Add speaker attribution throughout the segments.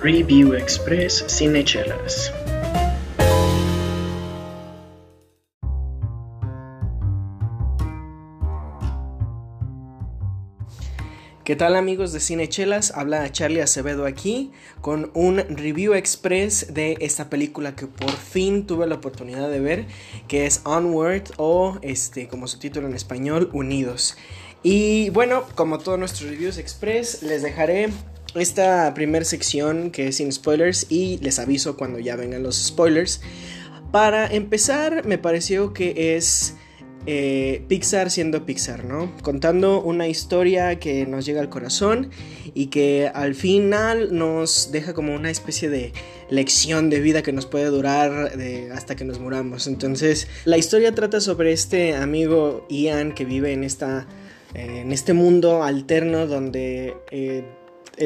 Speaker 1: Review Express Cinechelas.
Speaker 2: ¿Qué tal amigos de Cinechelas? Habla Charlie Acevedo aquí con un review express de esta película que por fin tuve la oportunidad de ver, que es Onward o este como su título en español, Unidos. Y bueno, como todos nuestros reviews express, les dejaré esta primera sección que es sin spoilers y les aviso cuando ya vengan los spoilers. Para empezar, me pareció que es eh, Pixar siendo Pixar, ¿no? Contando una historia que nos llega al corazón y que al final nos deja como una especie de lección de vida que nos puede durar hasta que nos muramos. Entonces, la historia trata sobre este amigo Ian que vive en esta... En este mundo alterno donde eh,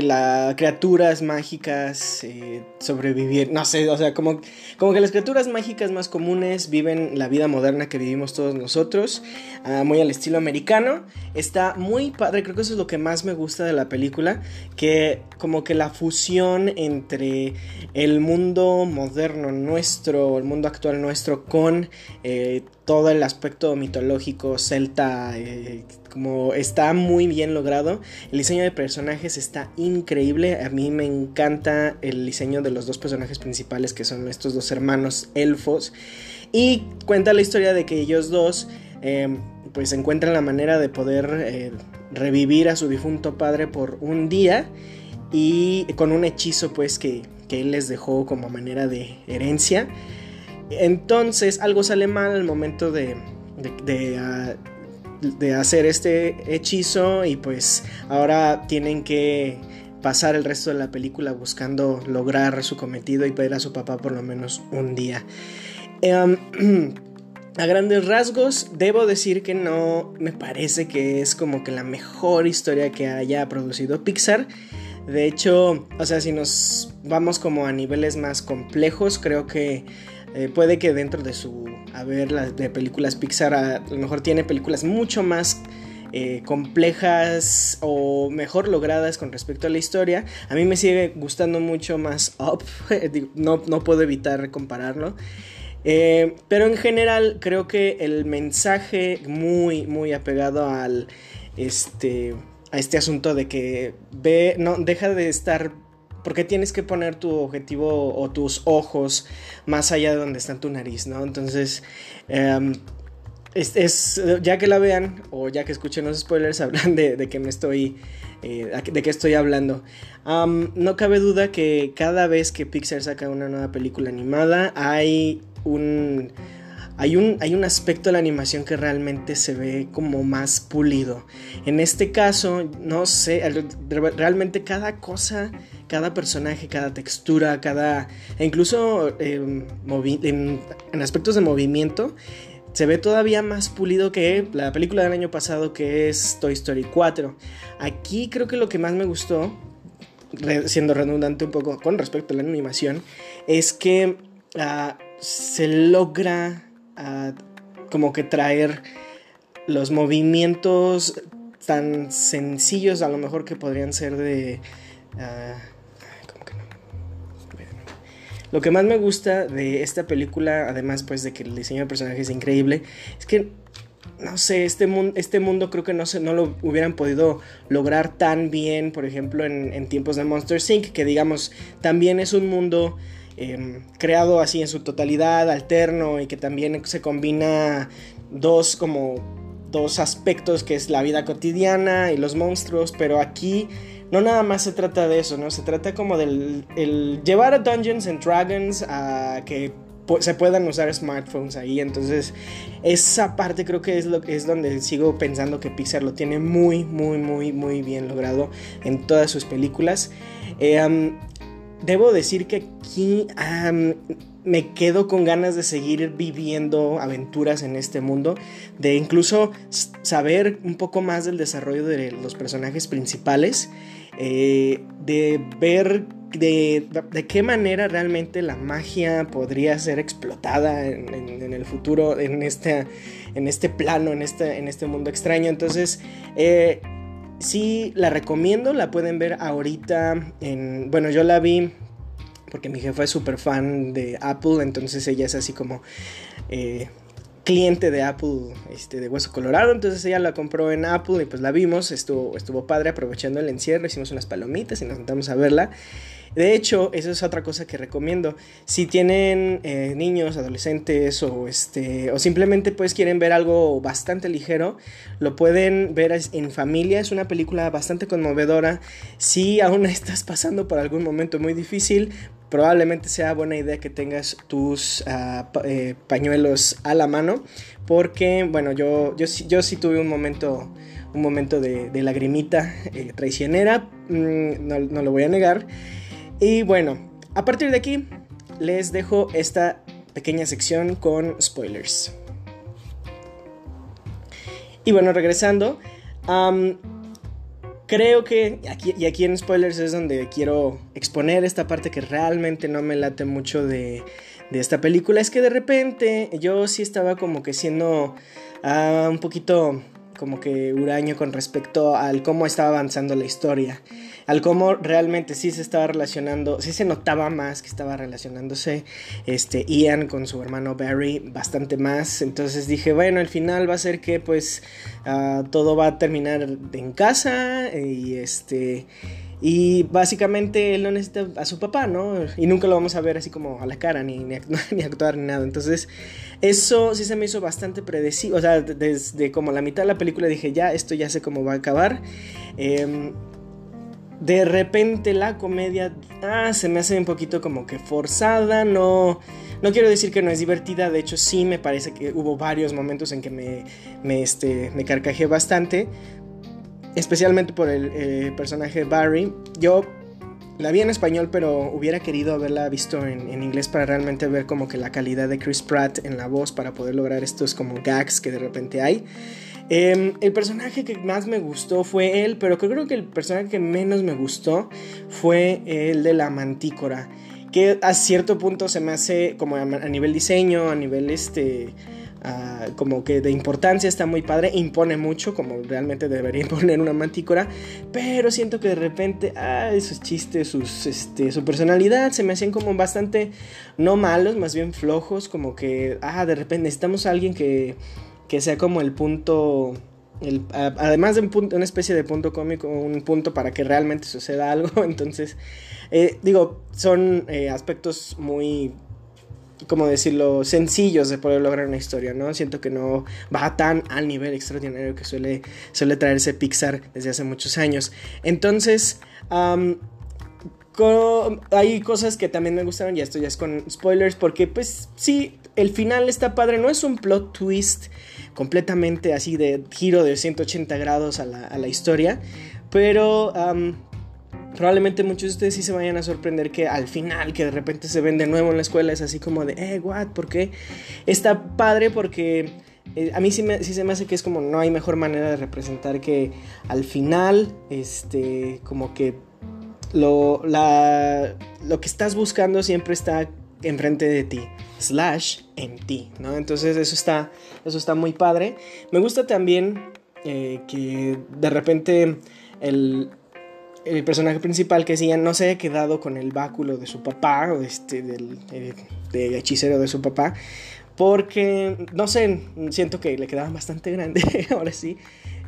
Speaker 2: las criaturas mágicas eh, sobrevivir, no sé, o sea, como, como que las criaturas mágicas más comunes viven la vida moderna que vivimos todos nosotros, ah, muy al estilo americano. Está muy padre, creo que eso es lo que más me gusta de la película, que como que la fusión entre el mundo moderno nuestro, el mundo actual nuestro, con eh, todo el aspecto mitológico, celta, eh, como está muy bien logrado. El diseño de personajes está increíble. A mí me encanta el diseño de los dos personajes principales que son estos dos hermanos elfos. Y cuenta la historia de que ellos dos eh, pues encuentran la manera de poder eh, revivir a su difunto padre por un día y con un hechizo pues que, él les dejó como manera de herencia. Entonces algo sale mal al momento de, ah, de hacer este hechizo y pues ahora tienen que pasar el resto de la película buscando lograr su cometido y ver a su papá por lo menos un día. Em, a grandes rasgos, debo decir que no me parece que es como que la mejor historia que haya producido Pixar. De hecho, o sea, si nos vamos como a niveles más complejos, creo que eh, puede que dentro de su haber las de películas Pixar a, lo mejor tiene películas mucho más eh, complejas o mejor logradas con respecto a la historia. A mí me sigue gustando mucho más Up, no, no puedo evitar compararlo. Eh, pero en general creo que el mensaje muy, muy apegado al este, a este asunto de que ve, no, deja de estar porque tienes que poner tu objetivo o tus ojos más allá de donde está tu nariz, ¿no? Entonces, em, es, ya que la vean o ya que escuchen los spoilers, hablan de, que me estoy, eh, de que estoy hablando. no cabe duda que cada vez que Pixar saca una nueva película animada, hay un hay un, hay un aspecto de la animación que realmente se ve como más pulido. En este caso, no sé, realmente cada cosa, cada personaje, cada textura, cada... E incluso em, en, aspectos de movimiento, se ve todavía más pulido que la película del año pasado que es Toy Story 4. Aquí creo que lo que más me gustó, siendo redundante un poco con respecto a la animación, es que ah, se logra como que traer los movimientos tan sencillos a lo mejor que podrían ser de... Ah, que no? Lo que más me gusta de esta película, además pues de que el diseño de personajes es increíble, es que, no sé, este, mundo, este mundo creo que no, se, no lo hubieran podido lograr tan bien, por ejemplo, en, en tiempos de Monster Inc., que digamos, también es un mundo Em, creado así en su totalidad, alterno y que también se combina dos como dos aspectos que es la vida cotidiana y los monstruos, pero aquí no nada más se trata de eso, ¿no? Se trata como del el llevar a Dungeons and Dragons a que se puedan usar smartphones ahí, entonces esa parte creo que es lo es donde sigo pensando que Pixar lo tiene muy muy muy muy bien logrado en todas sus películas. Eh, debo decir que aquí me quedo con ganas de seguir viviendo aventuras en este mundo, de incluso saber un poco más del desarrollo de los personajes principales, eh, de ver de, qué manera realmente la magia podría ser explotada en, el futuro, en este, en este plano, en este, en este mundo extraño. Entonces, eh, Sí, la recomiendo, la pueden ver ahorita en... Bueno, yo la vi porque mi jefa es súper fan de Apple, entonces ella es así como eh, cliente de Apple este, de Hueso Colorado, entonces ella la compró en Apple y pues la vimos, estuvo, estuvo padre aprovechando el encierro, hicimos unas palomitas y nos sentamos a verla. De hecho, eso es otra cosa que recomiendo. Si tienen eh, niños, adolescentes o, este, o simplemente pues quieren ver algo bastante ligero, lo pueden ver en familia. Es una película bastante conmovedora. Si aún estás pasando por algún momento muy difícil, probablemente sea buena idea que tengas tus uh, eh, pañuelos a la mano. Porque, bueno, yo, yo, yo sí tuve un momento un momento de, lagrimita eh, traicionera, mm, no, lo voy a negar. Y bueno, a partir de aquí les dejo esta pequeña sección con spoilers. Y bueno, regresando, creo que aquí, y aquí en spoilers es donde quiero exponer esta parte que realmente no me late mucho de, de esta película. Es que de repente yo sí estaba como que siendo uh, un poquito como que huraño con respecto al cómo estaba avanzando la historia al cómo realmente sí se estaba relacionando, sí se notaba más que estaba relacionándose este Ian con su hermano Barry bastante más. Entonces dije, bueno, al final va a ser que pues uh, todo va a terminar en casa y este y básicamente él no necesita a su papá, ¿no? Y nunca lo vamos a ver así como a la cara, ni, ni, actuar, ni nada. Entonces, eso sí se me hizo bastante predecible. O sea, desde como la mitad de la película dije, ya, esto ya sé cómo va a acabar. Eh, de repente la comedia ah, se me hace un poquito como que forzada, no, no quiero decir que no es divertida, de hecho sí me parece que hubo varios momentos en que me, me, este, me carcajé bastante, especialmente por el eh, personaje Barry. Yo la vi en español, pero hubiera querido haberla visto en, en, inglés para realmente ver como que la calidad de Chris Pratt en la voz para poder lograr estos como gags que de repente hay. Eh, el personaje que más me gustó fue él, pero creo que el personaje que menos me gustó fue el de la mantícora. Que a cierto punto se me hace como a, nivel diseño, a nivel este... Uh, como que de importancia está muy padre, impone mucho, como realmente debería imponer una mantícora, pero siento que de repente, ah, esos chistes, sus, este, su personalidad se me hacían como bastante, no malos, más bien flojos, como que, ah, de repente necesitamos a alguien que que sea como el punto, el, además de un punto, una especie de punto cómico, un punto para que realmente suceda algo. Entonces, eh, digo, son eh, aspectos muy, como decirlo, sencillos de poder lograr una historia, ¿no? Siento que no va tan al nivel extraordinario que suele, suele traerse Pixar desde hace muchos años. Entonces, hay cosas que también me gustaron, y esto ya es con spoilers, porque pues sí, el final está padre, no es un plot twist completamente así de giro de 180 grados a la, historia. Pero probablemente muchos de ustedes sí se vayan a sorprender que al final, que de repente se ven de nuevo en la escuela, es así como de, eh, what, ¿por qué? Está padre porque... Eh, a mí sí, me, sí, se me hace que es como no hay mejor manera de representar que al final, este, como que lo, la, lo que estás buscando siempre está enfrente de ti slash en ti, ¿no? Entonces eso está, eso está muy padre. Me gusta también eh, que de repente el, el personaje principal que decía no se haya quedado con el báculo de su papá o este del, eh, hechicero de su papá porque no sé siento que le quedaba bastante grande ahora sí.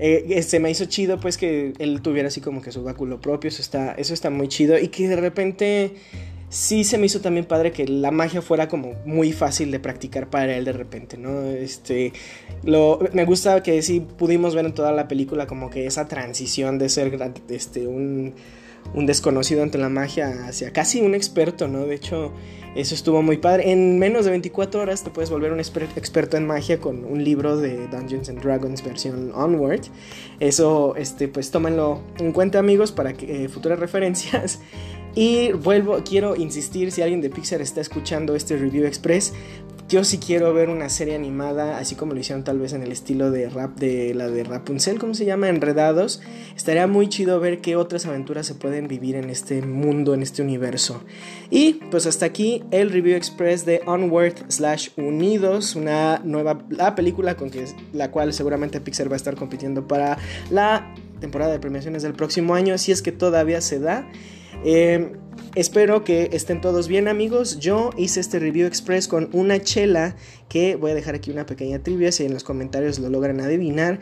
Speaker 2: Eh, se me hizo chido pues que él tuviera así como que su báculo propio eso está eso está muy chido y que de repente sí se me hizo también padre que la magia fuera como muy fácil de practicar para él de repente, ¿no? Este, lo, me gusta que sí pudimos ver en toda la película como que esa transición de ser este, un, un desconocido ante la magia hacia casi un experto, ¿no? De hecho, eso estuvo muy padre. En menos de 24 horas te puedes volver un experto en magia con un libro de Dungeons and Dragons versión Onward. Eso, este, pues tómenlo en cuenta amigos para que, eh, futuras referencias. Y vuelvo, quiero insistir, si alguien de Pixar está escuchando este review express, yo sí quiero ver una serie animada, así como lo hicieron tal vez en el estilo de rap de la de Rapunzel, ¿cómo se llama? Enredados. Estaría muy chido ver qué otras aventuras se pueden vivir en este mundo, en este universo. Y pues hasta aquí el review express de Onward slash Unidos, una nueva la película con que, la cual seguramente Pixar va a estar compitiendo para la temporada de premiaciones del próximo año, si es que todavía se da. Eh, espero que estén todos bien amigos. Yo hice este review express con una chela que voy a dejar aquí una pequeña trivia si en los comentarios lo logran adivinar.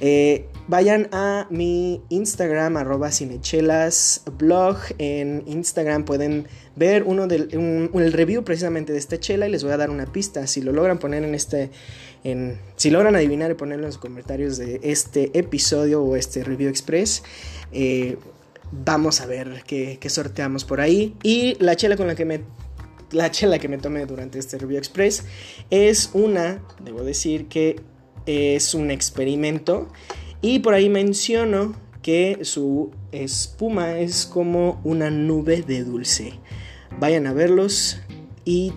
Speaker 2: Eh, vayan a mi Instagram, arroba cinechelas blog. En Instagram pueden ver uno del, el review precisamente de esta chela y les voy a dar una pista. Si lo logran poner en este, en, si logran adivinar y ponerlo en los comentarios de este episodio o este review express, eh, vamos a ver qué, sorteamos por ahí. Y la chela con la que me la chela que me tomé durante este review express es una, debo decir que es un experimento y por ahí menciono que su espuma es como una nube de dulce. Vayan a verlos y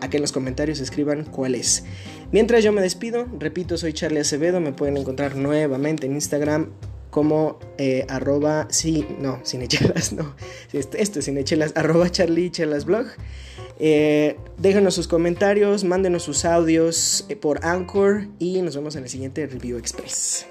Speaker 2: a que en los comentarios escriban cuál es. Mientras yo me despido, repito, soy Charlie Acevedo, me pueden encontrar nuevamente en Instagram como eh, arroba, sí, no, cinechelas, no, esto, esto es cinechelas, arroba Charlie Chelas Blog. Eh, déjenos sus comentarios, mándenos sus audios eh, por Anchor y nos vemos en el siguiente Review Express.